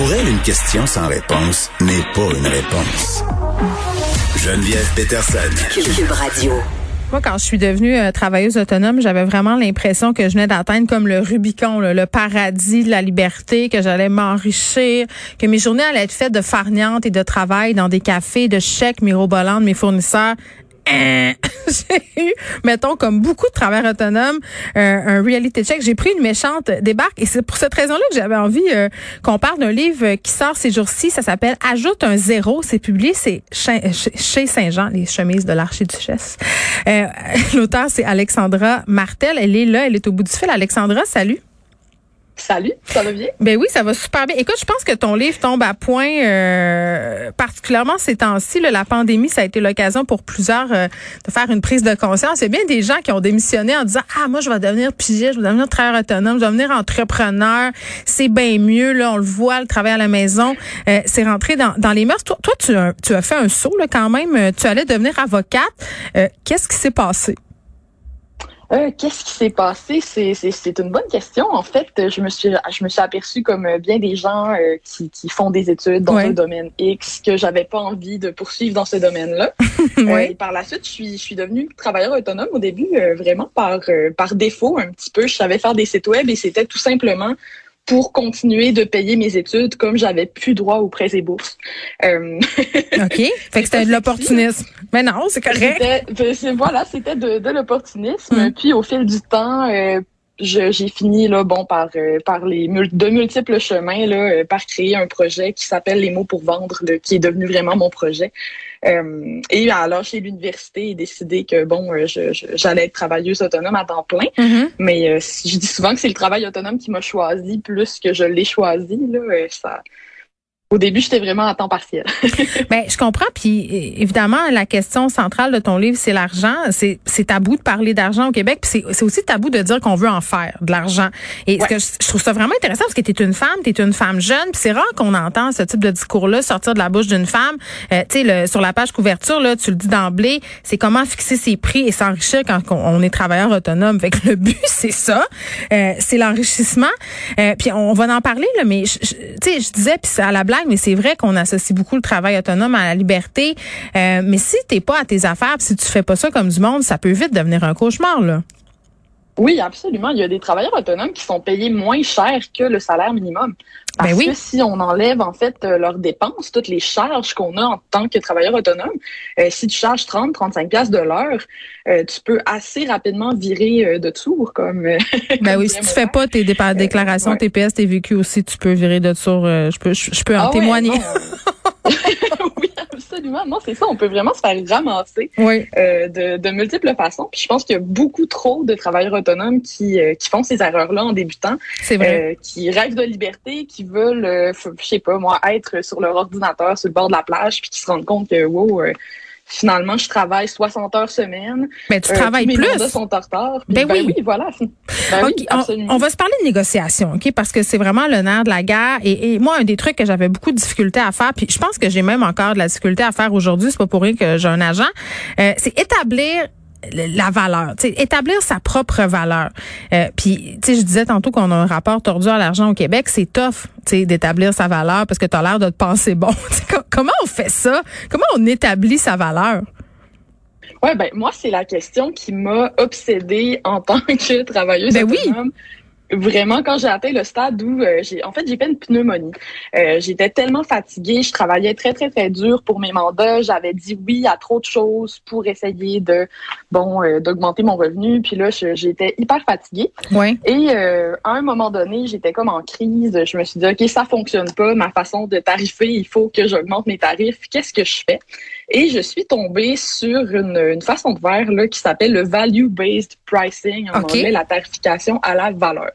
Pour elle, une question sans réponse n'est pas une réponse. Geneviève Peterson. Cube Radio. Moi, quand je suis devenue euh, travailleuse autonome, j'avais vraiment l'impression que je venais d'atteindre comme le Rubicon, là, le paradis de la liberté, que j'allais m'enrichir, que mes journées allaient être faites de farniente et de travail dans des cafés, de chèques mirobolants de mes fournisseurs? J'ai eu, mettons, comme beaucoup de travailleurs autonomes, euh, un reality check. J'ai pris une méchante débarque et c'est pour cette raison-là que j'avais envie euh, qu'on parle d'un livre qui sort ces jours-ci. Ça s'appelle Ajoute un zéro. C'est publié, c'est chez Saint-Jean, les chemises de l'archiduchesse. Euh, L'auteur, c'est Alexandra Martel. Elle est là, elle est au bout du fil. Alexandra, salut. Salut, ça va bien? Ben oui, ça va super bien. Écoute, je pense que ton livre tombe à point, euh, particulièrement ces temps-ci. La pandémie, ça a été l'occasion pour plusieurs euh, de faire une prise de conscience. Il y a bien des gens qui ont démissionné en disant ah moi je vais devenir pigiste, je vais devenir travailleur autonome, je vais devenir entrepreneur. C'est bien mieux là, on le voit, le travail à la maison, euh, c'est rentré dans, les mœurs. Toi, toi tu, as, tu as fait un saut là quand même. Tu allais devenir avocate. Qu'est-ce qui s'est passé? Euh, qu'est-ce qui s'est passé? C'est une bonne question. En fait, je me suis, je me suis aperçue comme bien des gens euh, qui, qui, font des études dans un domaine X que j'avais pas envie de poursuivre dans ce domaine-là. Euh, et par la suite, je suis, je suis devenue travailleur autonome au début, vraiment par, par défaut un petit peu. Je savais faire des sites web et c'était tout simplement pour continuer de payer mes études comme j'avais plus droit aux prêts et bourses. Euh... OK. Fait que c'était de l'opportunisme. Mais non, c'est correct. Ben, voilà, c'était de, de l'opportunisme. Hum. Puis au fil du temps, euh, j'ai fini là bon par euh, par les de multiples chemins là euh, par créer un projet qui s'appelle les mots pour vendre qui est devenu vraiment mon projet euh, et à lâcher l'université et décider que bon j'allais être travailleuse autonome à temps plein mm-hmm. mais je dis souvent que c'est le travail autonome qui m'a choisi plus que je l'ai choisi là ça au début, j'étais vraiment à temps partiel. ben, je comprends. Puis évidemment, la question centrale de ton livre, c'est l'argent. C'est, c'est tabou de parler d'argent au Québec. Puis c'est, c'est aussi tabou de dire qu'on veut en faire de l'argent. Et ce que je, trouve ça vraiment intéressant parce que tu es une femme, tu es une femme jeune. Puis c'est rare qu'on entend ce type de discours-là sortir de la bouche d'une femme. Euh, tu sais, sur la page couverture, là, tu le dis d'emblée, c'est comment fixer ses prix et s'enrichir quand on, est travailleur autonome. Fait que le but, c'est ça. Euh, c'est l'enrichissement. Euh, puis on, va en parler, là, mais tu sais, je disais, puis à la blague, mais c'est vrai qu'on associe beaucoup le travail autonome à la liberté. Euh, mais si t'es pas à tes affaires, si tu fais pas ça comme du monde, ça peut vite devenir un cauchemar, là. Oui, absolument. Il y a des travailleurs autonomes qui sont payés moins cher que le salaire minimum. Parce ben oui. que si on enlève en fait euh, leurs dépenses, toutes les charges qu'on a en tant que travailleur autonome, euh, si tu charges 30, 35 pièces de l'heure, tu peux assez rapidement virer de tour comme. ben oui, si tu fais pas tes déclarations TPS, tes vécus aussi, tu peux virer de tour. je peux, je, peux en ah témoigner. oui, absolument. Non, c'est ça. On peut vraiment se faire ramasser euh, de, de, multiples façons. Puis je pense qu'il y a beaucoup trop de travailleurs autonomes qui, euh, qui font ces erreurs-là en débutant. C'est vrai. Euh, qui rêvent de liberté, qui veulent, je sais pas, moi, être sur leur ordinateur sur le bord de la plage, puis qui se rendent compte que, wow, finalement, je travaille 60 heures semaine. Mais tu travailles plus. Mes sont en retard. ben, ben, oui. voilà. Ben oui, on, va se parler de négociation, OK? Parce que c'est vraiment le nerf de la guerre. Et, moi, un des trucs que j'avais beaucoup de difficultés à faire, puis je pense que j'ai même encore de la difficulté à faire aujourd'hui, c'est pas pour rien que j'ai un agent, euh, c'est établir la valeur, établir sa propre valeur. Euh, puis, tu sais, je disais tantôt qu'on a un rapport tordu à l'argent au Québec, c'est tough, tu sais, d'établir sa valeur parce que tu as l'air de te penser bon. comment on fait ça? Comment on établit sa valeur? Ouais, ben moi c'est la question qui m'a obsédée en tant que travailleuse ben autonome. Oui vraiment quand j'ai atteint le stade où euh, j'ai en fait j'ai fait une pneumonie. Euh, j'étais tellement fatiguée, je travaillais très très très dur pour mes mandats, j'avais dit oui à trop de choses pour essayer de bon euh, d'augmenter mon revenu, puis là j'étais hyper fatiguée. Ouais. Et à un moment donné, j'étais comme en crise, je me suis dit OK, ça fonctionne pas, ma façon de tarifer, il faut que j'augmente mes tarifs, qu'est-ce que je fais? Et je suis tombée sur une, une façon de faire là, qui s'appelle le value-based pricing, en anglais, la tarification à la valeur.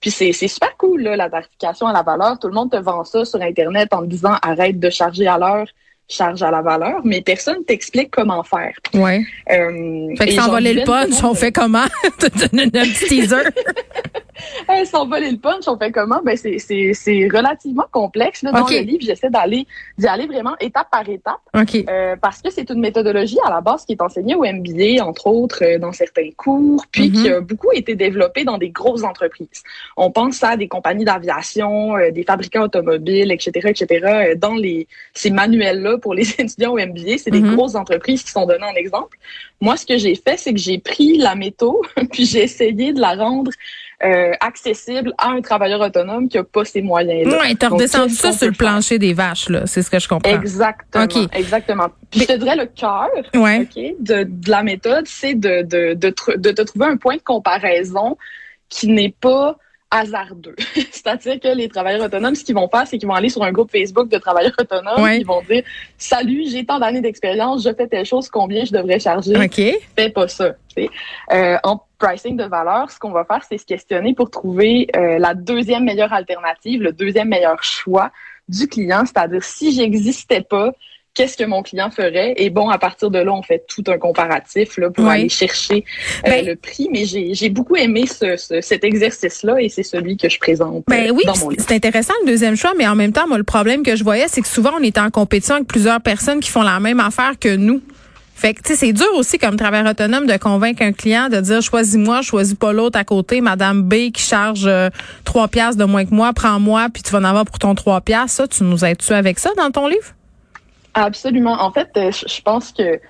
Puis c'est super cool, là, la tarification à la valeur. Tout le monde te vend ça sur Internet en te disant arrête de charger à l'heure, charge à la valeur, mais personne t'explique comment faire. Ouais. Euh, fait que s'envoler le punch, on fait comment? un petit teaser. hey, s'envoler le punch, on fait comment? Ben, c'est, c'est, c'est relativement complexe. Là, dans le livre, j'essaie d'aller, d'y aller vraiment étape par étape. Okay. Euh, parce que c'est une méthodologie à la base qui est enseignée au MBA, entre autres, euh, dans certains cours, puis qui Mm-hmm. a beaucoup été développée dans des grosses entreprises. On pense à des compagnies d'aviation, euh, des fabricants automobiles, etc., etc. Euh, Dans les, ces manuels-là pour les étudiants au MBA, c'est des Mhm. grosses entreprises qui sont données en exemple. Moi, ce que j'ai fait, c'est que j'ai pris la méthode, puis j'ai essayé de la rendre euh, accessible à un travailleur autonome qui a pas ces moyens-là. Ouais, t'as redescendu ça sur le plancher des vaches, là. C'est ce que je comprends. Exactement. OK. Exactement. Puis je te dirais le cœur Ouais. OK, de, de la méthode, c'est de, de, de, de te trouver un point de comparaison qui n'est pas hasardeux. C'est-à-dire que les travailleurs autonomes, ce qu'ils vont faire, c'est qu'ils vont aller sur un groupe Facebook de travailleurs autonomes, Ouais. ils vont dire Salut, j'ai tant d'années d'expérience, je fais telle chose, combien je devrais charger? OK. fais pas ça. Euh, en pricing de valeur, ce qu'on va faire, c'est se questionner pour trouver euh, la deuxième meilleure alternative, le deuxième meilleur choix du client, c'est-à-dire si j'existais pas, qu'est-ce que mon client ferait? Et bon, à partir de là, on fait tout un comparatif là pour Oui. aller chercher euh, Ben- le prix. Mais j'ai j'ai beaucoup aimé ce, ce- cet exercice-là et c'est celui que je présente Ben euh, oui, dans puis mon livre. c'est intéressant le deuxième choix, mais en même temps, moi, le problème que je voyais, c'est que souvent, on est en compétition avec plusieurs personnes qui font la même affaire que nous. Fait que, tu sais, c'est dur aussi comme travailleur autonome de convaincre un client de dire choisis-moi, choisis pas l'autre à côté, Madame B qui charge euh, trois piastres de moins que moi, prends-moi, puis tu vas en avoir pour ton trois piastres. Ça, tu nous aides-tu avec ça dans ton livre? Absolument. En fait, euh, je pense que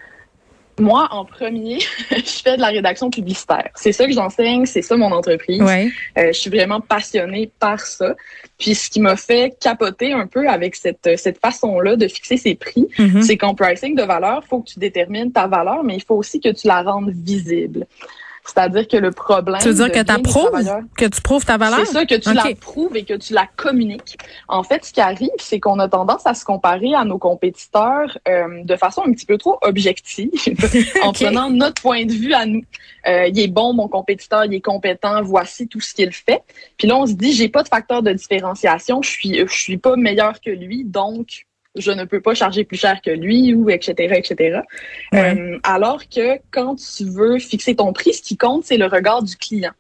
moi, en premier, je fais de la rédaction publicitaire. C'est ça que j'enseigne, c'est ça mon entreprise. Ouais. Euh, je suis vraiment passionnée par ça. Puis ce qui m'a fait capoter un peu avec cette, cette façon-là de fixer ses prix, Mhm. c'est qu'en pricing de valeur, il faut que tu détermines ta valeur, mais il faut aussi que tu la rendes visible. C'est-à-dire que le problème. Tu veux dire que t'approuves, travailleurs- que tu prouves ta valeur? c'est ça, que tu la prouves et que tu la communiques. En fait, ce qui arrive, c'est qu'on a tendance à se comparer à nos compétiteurs euh, de façon un petit peu trop objective, en prenant notre point de vue à nous. Euh, il est bon, mon compétiteur, il est compétent, voici tout ce qu'il fait. Puis là, on se dit, j'ai pas de facteur de différenciation, je suis, je suis pas meilleur que lui, donc je ne peux pas charger plus cher que lui ou etc etc. Ouais. Euh, alors que quand tu veux fixer ton prix, ce qui compte c'est le regard du client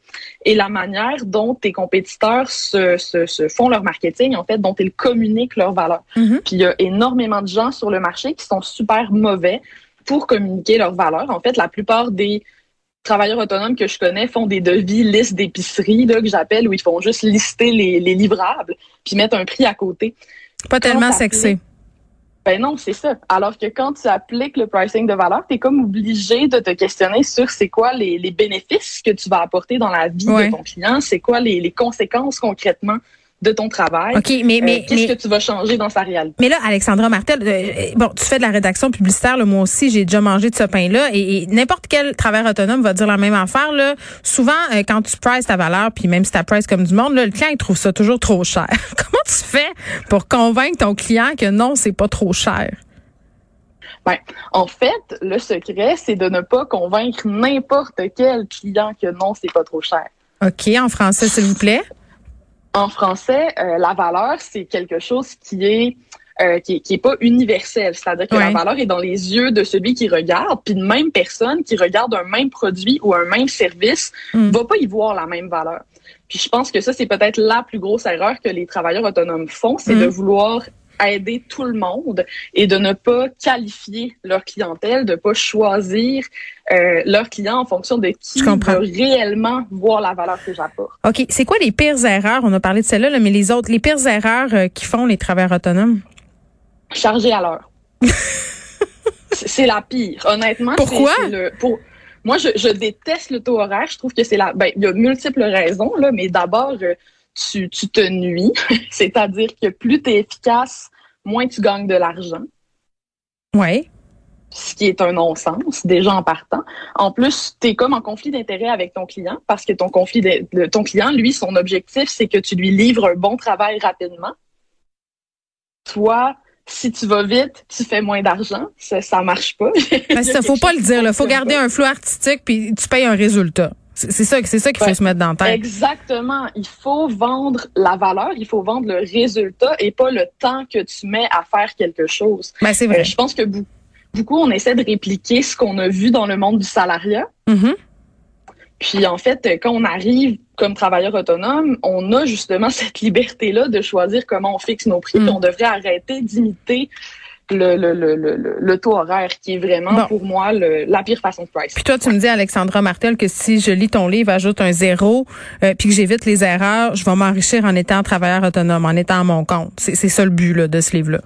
et la manière dont tes compétiteurs se, se, se font leur marketing en fait, dont ils communiquent leurs valeurs. Mhm. Puis il y a énormément de gens sur le marché qui sont super mauvais pour communiquer leurs valeurs. En fait, la plupart des travailleurs autonomes que je connais font des devis listes d'épicerie là que j'appelle où ils font juste lister les, les livrables puis mettre un prix à côté. Pas tellement sexy. Ben non, c'est ça. Alors que quand tu appliques le pricing de valeur, tu es comme obligé de te questionner sur c'est quoi les, les bénéfices que tu vas apporter dans la vie Ouais. de ton client, c'est quoi les, les conséquences concrètement de ton travail. OK, mais, Euh, mais, Qu'est-ce mais- que tu vas changer dans sa réalité? Mais là, Alexandra Martel, euh, bon, tu fais de la rédaction publicitaire, là, moi aussi, j'ai déjà mangé de ce pain-là, et, et n'importe quel travailleur autonome va dire la même affaire. Là. Souvent, euh, quand tu prices ta valeur, puis même si tu prices comme du monde, là, le client il trouve ça toujours trop cher. Comment tu fais pour convaincre ton client que non, c'est pas trop cher? Ben, en fait, le secret, c'est de ne pas convaincre n'importe quel client que non, c'est pas trop cher. OK, en français, s'il vous plaît? En français, euh, la valeur, c'est quelque chose qui est euh, qui, est- qui est pas universel, c'est-à-dire que la valeur est dans les yeux de celui qui regarde, puis une même personne qui regarde un même produit ou un même service Mm. va pas y voir la même valeur. Puis je pense que ça c'est peut-être la plus grosse erreur que les travailleurs autonomes font, c'est Mm. de vouloir aider tout le monde et de ne pas qualifier leur clientèle, de pas choisir euh, leurs clients en fonction de qui va réellement voir la valeur que j'apporte. OK, c'est quoi les pires erreurs? On a parlé de celle-là, là, mais les autres, les pires erreurs euh, qui font les travailleurs autonomes? chargé à l'heure. c'est la pire. Honnêtement, c'est- Pourquoi? c'est le- pour, moi, je, je déteste le taux horaire. Je trouve que c'est la. Ben, il y a multiples raisons, là, mais d'abord, euh, tu, tu te nuis. C'est-à-dire que plus tu es efficace, moins tu gagnes de l'argent. Oui. Ce qui est un non-sens, déjà en partant. En plus, tu es comme en conflit d'intérêt avec ton client parce que ton conflit de, de- ton client, lui, son objectif, c'est que tu lui livres un bon travail rapidement. Toi, si tu vas vite, tu fais moins d'argent. Ça, ça marche pas. Parce que faut pas le dire, il faut garder un flou artistique puis tu payes un résultat. C'est ça, c'est ça qu'il faut Ouais. se mettre dans la tête. Exactement. Il faut vendre la valeur, il faut vendre le résultat et pas le temps que tu mets à faire quelque chose. Ben, c'est Euh, vrai. je pense que beaucoup, on essaie de répliquer ce qu'on a vu dans le monde du salariat. Mhm. Puis en fait, quand on arrive comme travailleur autonome, on a justement cette liberté-là de choisir comment on fixe nos prix. Mm. on devrait arrêter d'imiter le, le, le, le, taux horaire, qui est vraiment pour moi la pire façon de price. Puis toi, tu me dis, Alexandra Martel, que si je lis ton livre, ajoute un zéro, euh, puis que j'évite les erreurs, je vais m'enrichir en étant travailleur autonome, en étant à mon compte. C'est ça le but là, de ce livre-là.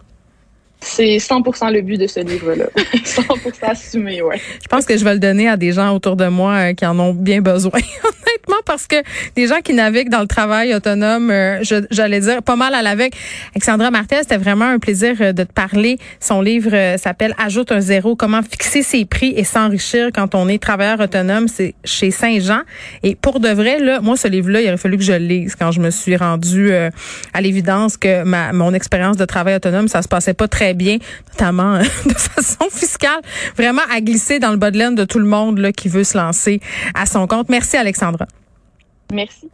C'est 100% le but de ce livre-là. 100% assumé, ouais. Je pense que je vais le donner à des gens autour de moi euh, qui en ont bien besoin. Honnêtement, parce que des gens qui naviguent dans le travail autonome, euh, j'allais dire pas mal à l'avec. Alexandra Martel, c'était vraiment un plaisir euh, de te parler. Son livre s'appelle Ajoute un zéro, comment fixer ses prix et s'enrichir quand on est travailleur autonome. C'est chez Saint-Jean. Et pour de vrai, là, moi, ce livre-là, il aurait fallu que je le lise quand je me suis rendue à l'évidence que ma, mon expérience de travail autonome, ça se passait pas très bien, notamment euh, de façon fiscale, vraiment à glisser dans le bas de laine de tout le monde là, qui veut se lancer à son compte. Merci Alexandra. Merci.